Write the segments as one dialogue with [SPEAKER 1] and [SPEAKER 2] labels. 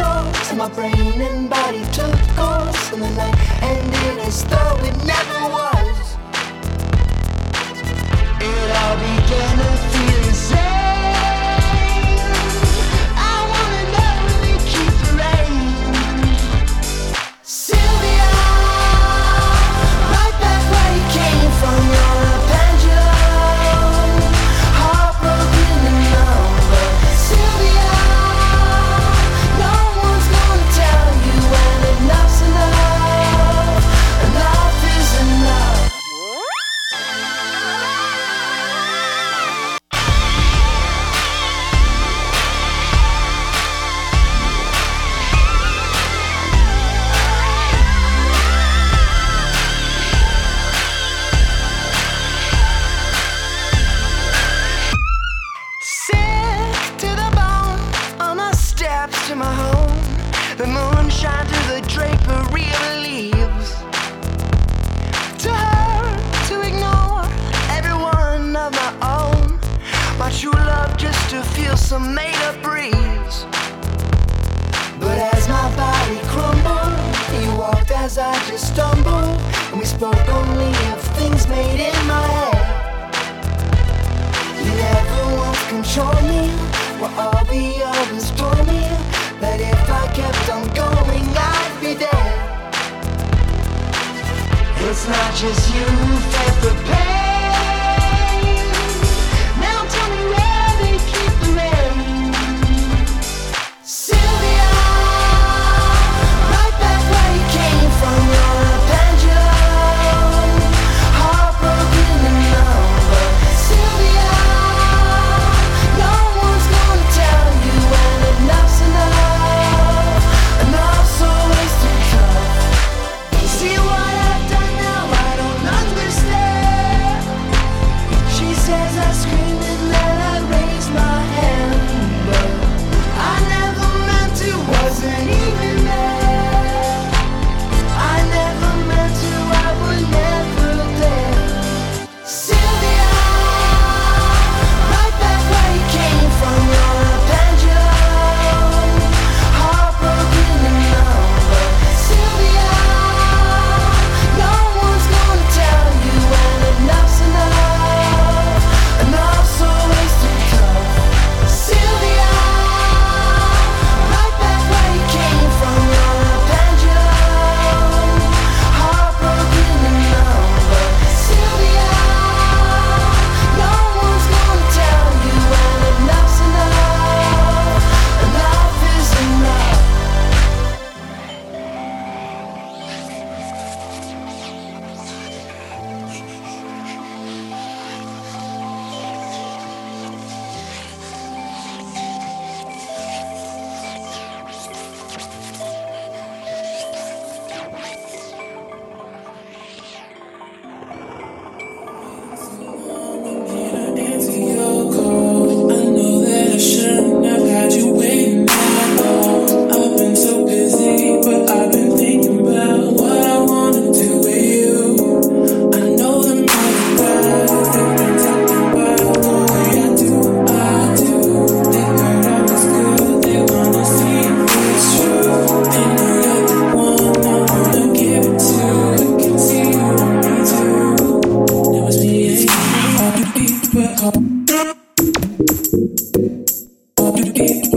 [SPEAKER 1] floor. So my brain and body took course in the night, and it is though it never was. It all began. it's not just you that prepares.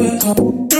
[SPEAKER 2] were up.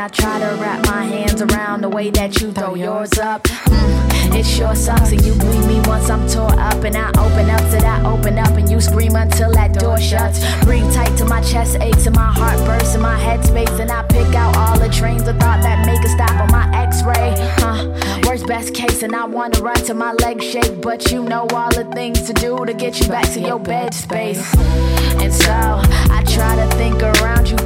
[SPEAKER 3] I try to wrap my hands around the way that you throw yours up. Mm, it sure sucks, and you bleed me once I'm tore up, and I open up till I open up, and you scream until that door shuts. Breathe tight till my chest aches, and my heart bursts, and my headspace, and I pick out all the trains of thought that make a stop on my X-ray. Huh? Worst best case, and I wanna run till my legs shake, but you know all the things to do to get you back to your bed space. And so I try to think around you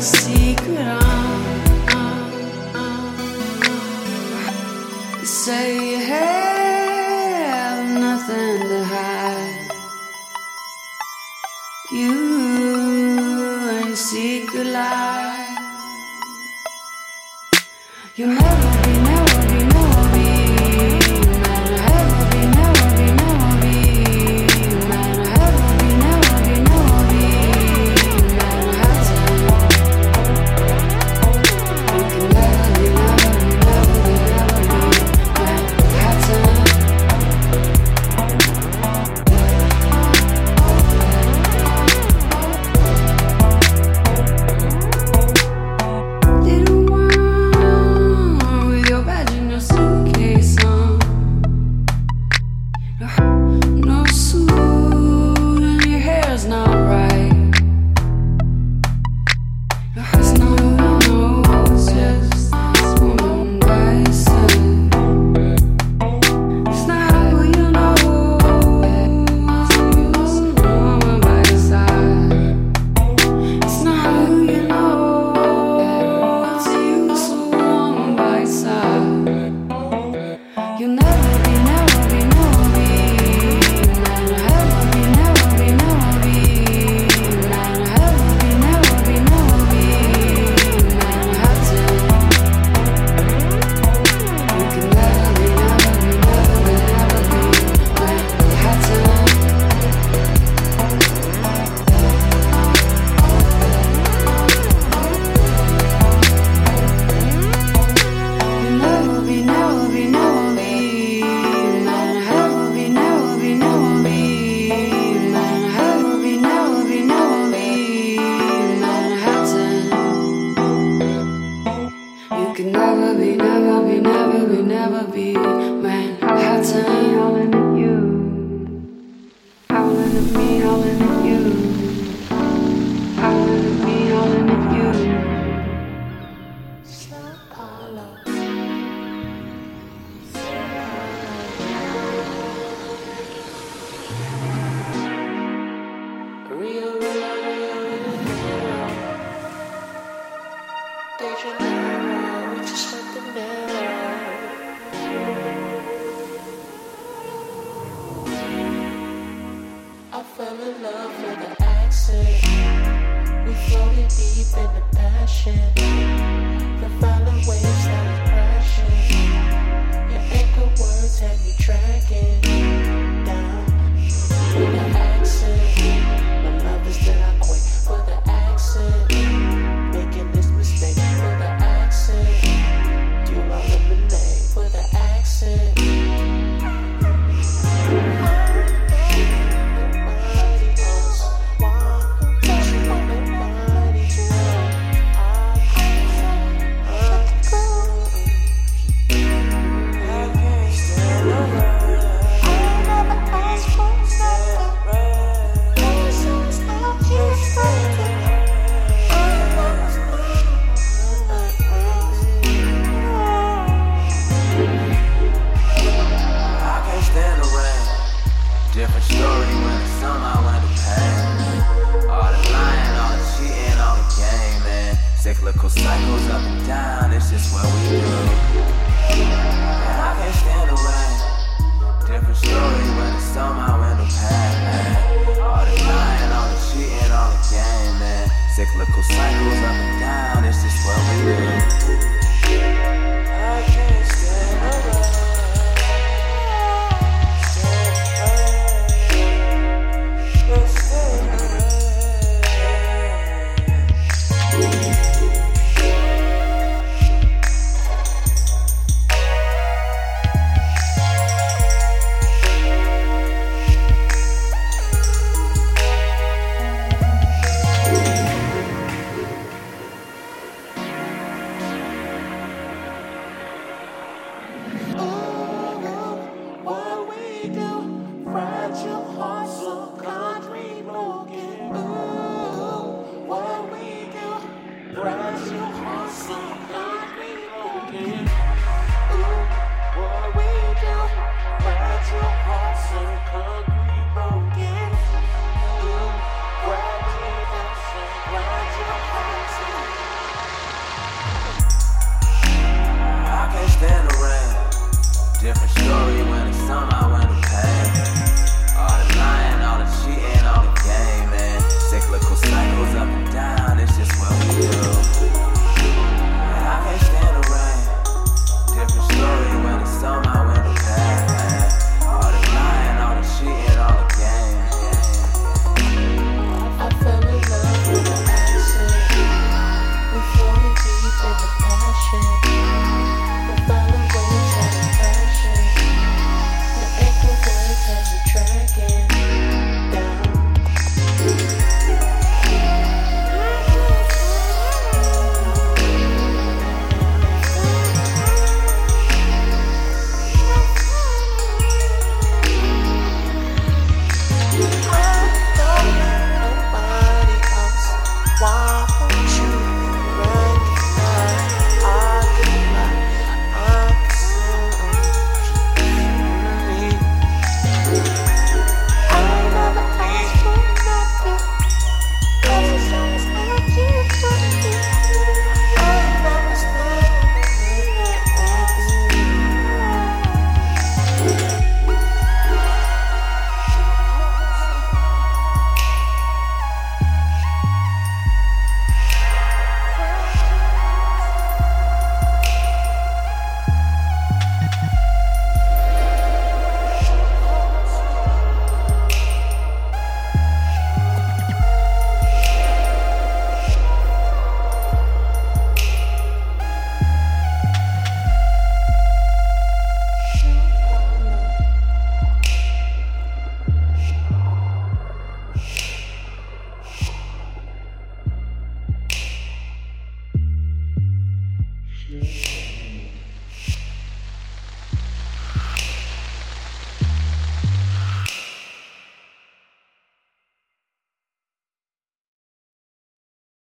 [SPEAKER 4] secret.